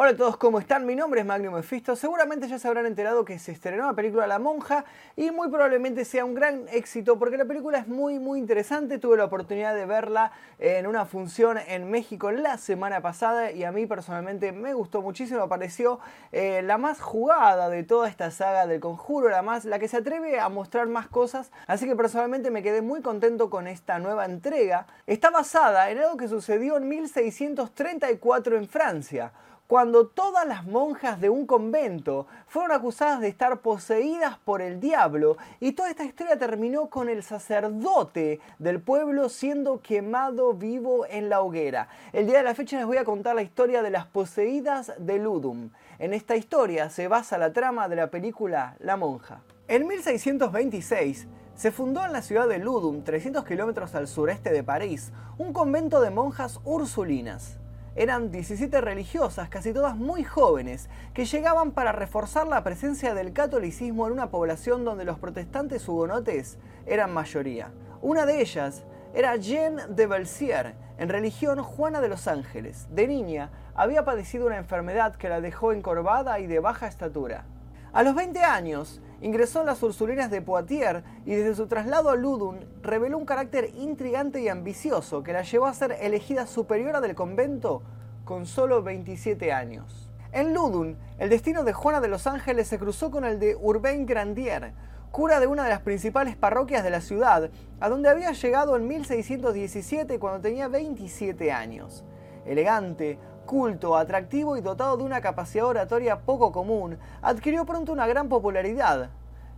Hola a todos, ¿cómo están? Mi nombre es Magnum Mephisto. Seguramente ya se habrán enterado que se estrenó la película La Monja y muy probablemente sea un gran éxito porque la película es muy muy interesante. Tuve la oportunidad de verla en una función en México la semana pasada y a mí personalmente me gustó muchísimo. Pareció eh, la más jugada de toda esta saga del conjuro, la, más, la que se atreve a mostrar más cosas. Así que personalmente me quedé muy contento con esta nueva entrega. Está basada en algo que sucedió en 1634 en Francia cuando todas las monjas de un convento fueron acusadas de estar poseídas por el diablo y toda esta historia terminó con el sacerdote del pueblo siendo quemado vivo en la hoguera. El día de la fecha les voy a contar la historia de las poseídas de Ludum. En esta historia se basa la trama de la película La monja. En 1626 se fundó en la ciudad de Ludum, 300 kilómetros al sureste de París, un convento de monjas ursulinas eran 17 religiosas, casi todas muy jóvenes, que llegaban para reforzar la presencia del catolicismo en una población donde los protestantes hugonotes eran mayoría. Una de ellas era Jeanne de Belsier, en religión Juana de los Ángeles. De niña había padecido una enfermedad que la dejó encorvada y de baja estatura. A los 20 años, ingresó en las Ursulinas de Poitiers y desde su traslado a Ludum reveló un carácter intrigante y ambicioso que la llevó a ser elegida superiora del convento con solo 27 años. En Ludum, el destino de Juana de los Ángeles se cruzó con el de Urbain Grandier, cura de una de las principales parroquias de la ciudad, a donde había llegado en 1617 cuando tenía 27 años. Elegante, culto, atractivo y dotado de una capacidad oratoria poco común, adquirió pronto una gran popularidad,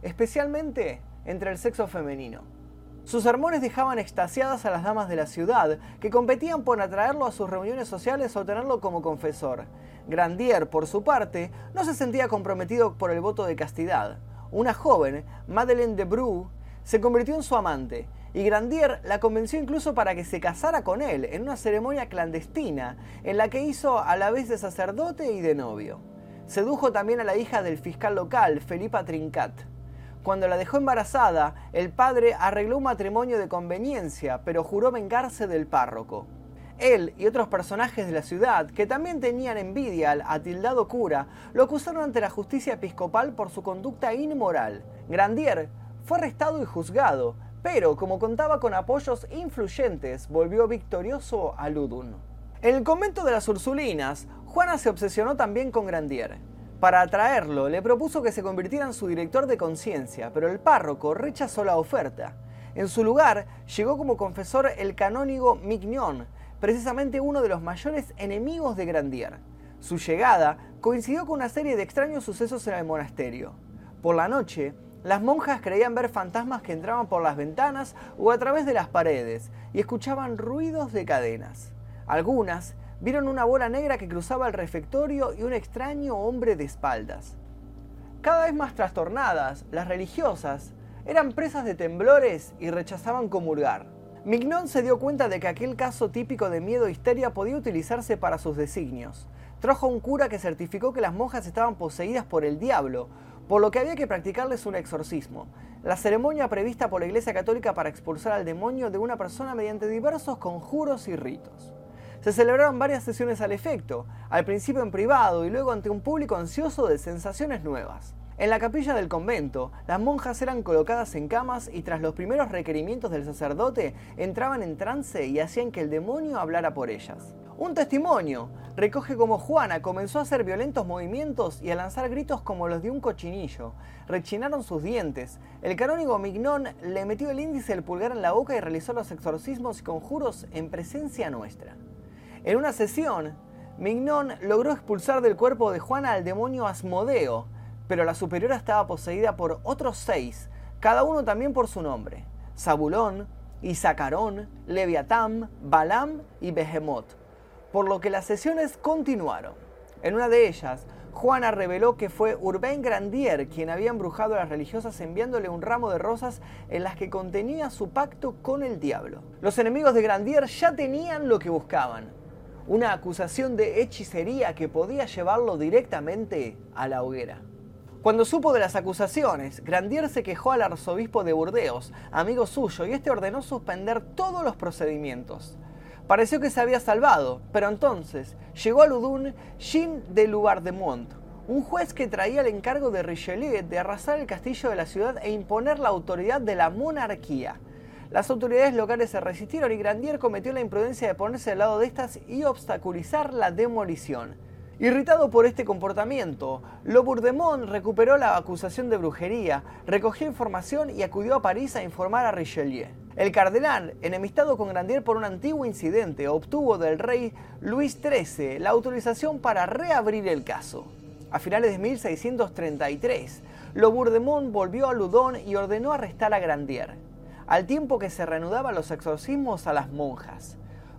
especialmente entre el sexo femenino. Sus sermones dejaban extasiadas a las damas de la ciudad, que competían por atraerlo a sus reuniones sociales o tenerlo como confesor. Grandier, por su parte, no se sentía comprometido por el voto de castidad. Una joven, Madeleine de Bru, se convirtió en su amante, y Grandier la convenció incluso para que se casara con él en una ceremonia clandestina en la que hizo a la vez de sacerdote y de novio. Sedujo también a la hija del fiscal local, Felipa Trincat. Cuando la dejó embarazada, el padre arregló un matrimonio de conveniencia, pero juró vengarse del párroco. Él y otros personajes de la ciudad, que también tenían envidia al atildado cura, lo acusaron ante la justicia episcopal por su conducta inmoral. Grandier fue arrestado y juzgado, pero como contaba con apoyos influyentes, volvió victorioso a Ludun. En el convento de las Ursulinas, Juana se obsesionó también con Grandier. Para atraerlo, le propuso que se convirtiera en su director de conciencia, pero el párroco rechazó la oferta. En su lugar, llegó como confesor el canónigo Mignon, precisamente uno de los mayores enemigos de Grandier. Su llegada coincidió con una serie de extraños sucesos en el monasterio. Por la noche, las monjas creían ver fantasmas que entraban por las ventanas o a través de las paredes y escuchaban ruidos de cadenas. Algunas vieron una bola negra que cruzaba el refectorio y un extraño hombre de espaldas. Cada vez más trastornadas, las religiosas eran presas de temblores y rechazaban comulgar. Mignon se dio cuenta de que aquel caso típico de miedo e histeria podía utilizarse para sus designios. Trajo un cura que certificó que las monjas estaban poseídas por el diablo, por lo que había que practicarles un exorcismo, la ceremonia prevista por la Iglesia Católica para expulsar al demonio de una persona mediante diversos conjuros y ritos. Se celebraron varias sesiones al efecto, al principio en privado y luego ante un público ansioso de sensaciones nuevas. En la capilla del convento, las monjas eran colocadas en camas y tras los primeros requerimientos del sacerdote entraban en trance y hacían que el demonio hablara por ellas. Un testimonio recoge cómo Juana comenzó a hacer violentos movimientos y a lanzar gritos como los de un cochinillo. Rechinaron sus dientes. El canónigo Mignon le metió el índice del pulgar en la boca y realizó los exorcismos y conjuros en presencia nuestra. En una sesión, Mignon logró expulsar del cuerpo de Juana al demonio Asmodeo, pero la superiora estaba poseída por otros seis, cada uno también por su nombre: Zabulón, Isacarón, Leviatán, Balam y Behemoth por lo que las sesiones continuaron. En una de ellas, Juana reveló que fue Urbain Grandier quien había embrujado a las religiosas enviándole un ramo de rosas en las que contenía su pacto con el diablo. Los enemigos de Grandier ya tenían lo que buscaban, una acusación de hechicería que podía llevarlo directamente a la hoguera. Cuando supo de las acusaciones, Grandier se quejó al arzobispo de Burdeos, amigo suyo, y este ordenó suspender todos los procedimientos. Pareció que se había salvado, pero entonces llegó a Ludun Jean de Loubardemont, un juez que traía el encargo de Richelieu de arrasar el castillo de la ciudad e imponer la autoridad de la monarquía. Las autoridades locales se resistieron y Grandier cometió la imprudencia de ponerse al lado de estas y obstaculizar la demolición. Irritado por este comportamiento, Lobourdemont recuperó la acusación de brujería, recogió información y acudió a París a informar a Richelieu. El cardenal, enemistado con Grandier por un antiguo incidente, obtuvo del rey Luis XIII la autorización para reabrir el caso. A finales de 1633, Lobourdemont volvió a Loudon y ordenó arrestar a Grandier al tiempo que se reanudaban los exorcismos a las monjas.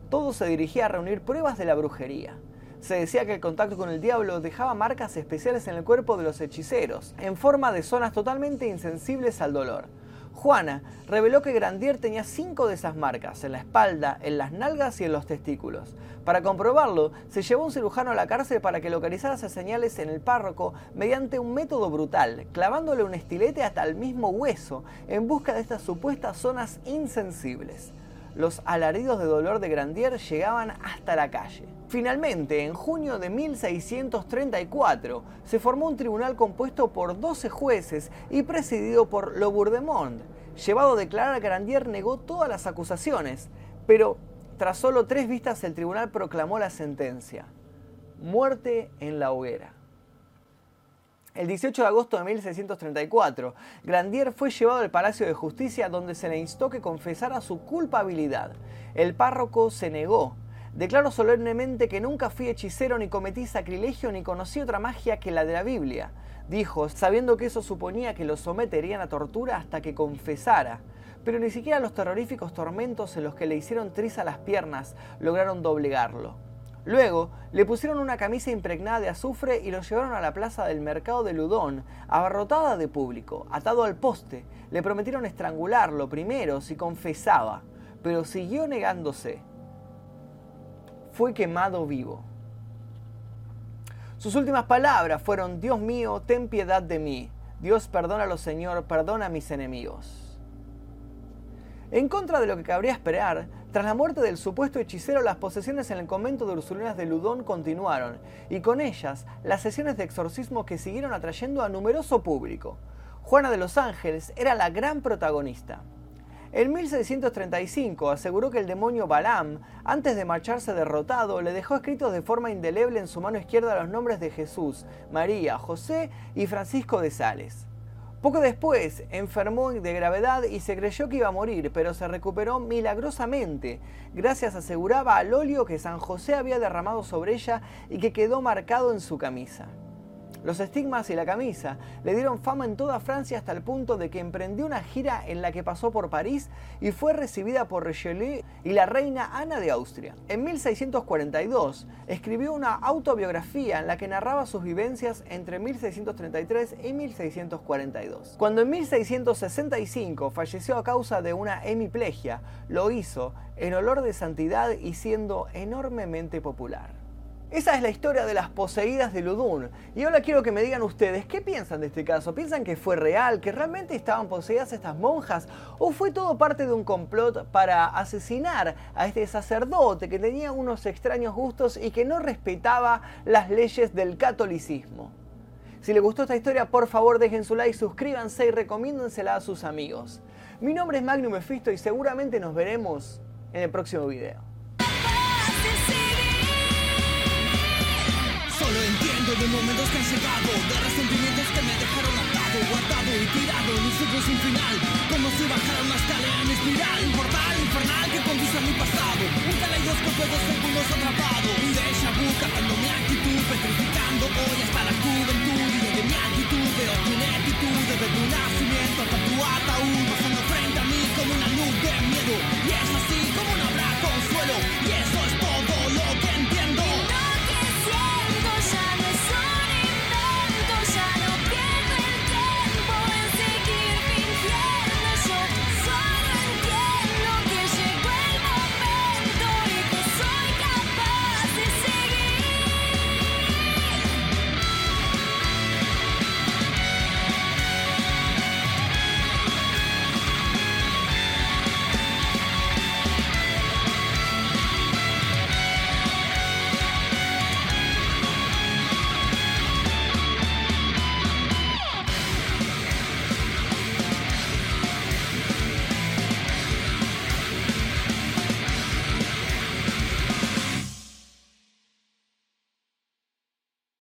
Todo se dirigía a reunir pruebas de la brujería. Se decía que el contacto con el diablo dejaba marcas especiales en el cuerpo de los hechiceros, en forma de zonas totalmente insensibles al dolor. Juana reveló que Grandier tenía cinco de esas marcas, en la espalda, en las nalgas y en los testículos. Para comprobarlo, se llevó un cirujano a la cárcel para que localizara esas señales en el párroco mediante un método brutal, clavándole un estilete hasta el mismo hueso en busca de estas supuestas zonas insensibles. Los alaridos de dolor de Grandier llegaban hasta la calle. Finalmente, en junio de 1634, se formó un tribunal compuesto por 12 jueces y presidido por Lobourdemont. Llevado a declarar, Grandier negó todas las acusaciones, pero tras solo tres vistas el tribunal proclamó la sentencia. Muerte en la hoguera. El 18 de agosto de 1634, Grandier fue llevado al Palacio de Justicia donde se le instó que confesara su culpabilidad. El párroco se negó, Declaro solemnemente que nunca fui hechicero ni cometí sacrilegio ni conocí otra magia que la de la Biblia, dijo, sabiendo que eso suponía que lo someterían a tortura hasta que confesara. Pero ni siquiera los terroríficos tormentos en los que le hicieron triza las piernas lograron doblegarlo. Luego le pusieron una camisa impregnada de azufre y lo llevaron a la plaza del mercado de Ludón, abarrotada de público, atado al poste. Le prometieron estrangularlo primero si confesaba, pero siguió negándose fue quemado vivo. Sus últimas palabras fueron, Dios mío, ten piedad de mí. Dios perdónalo, Señor, perdona a mis enemigos. En contra de lo que cabría esperar, tras la muerte del supuesto hechicero, las posesiones en el convento de Ursulinas de Ludón continuaron, y con ellas las sesiones de exorcismo que siguieron atrayendo a numeroso público. Juana de los Ángeles era la gran protagonista. En 1635 aseguró que el demonio Balaam, antes de marcharse derrotado, le dejó escritos de forma indeleble en su mano izquierda los nombres de Jesús, María, José y Francisco de Sales. Poco después enfermó de gravedad y se creyó que iba a morir, pero se recuperó milagrosamente, gracias aseguraba al óleo que San José había derramado sobre ella y que quedó marcado en su camisa. Los estigmas y la camisa le dieron fama en toda Francia hasta el punto de que emprendió una gira en la que pasó por París y fue recibida por Richelieu y la reina Ana de Austria. En 1642 escribió una autobiografía en la que narraba sus vivencias entre 1633 y 1642. Cuando en 1665 falleció a causa de una hemiplegia, lo hizo en olor de santidad y siendo enormemente popular. Esa es la historia de las poseídas de Ludun. Y ahora quiero que me digan ustedes, ¿qué piensan de este caso? ¿Piensan que fue real, que realmente estaban poseídas estas monjas? ¿O fue todo parte de un complot para asesinar a este sacerdote que tenía unos extraños gustos y que no respetaba las leyes del catolicismo? Si les gustó esta historia, por favor dejen su like, suscríbanse y recomiéndensela a sus amigos. Mi nombre es Magnum Mephisto y seguramente nos veremos en el próximo video. de momentos que han llegado, de resentimientos que me dejaron atado, guardado y tirado en un ciclo sin final, como si bajara una escalera en espiral, un portal infernal que conduce a mi pasado, un caleidoscopio de segundos atrapado, un déjà vu captando mi actitud, petrificando hoy hasta la juventud.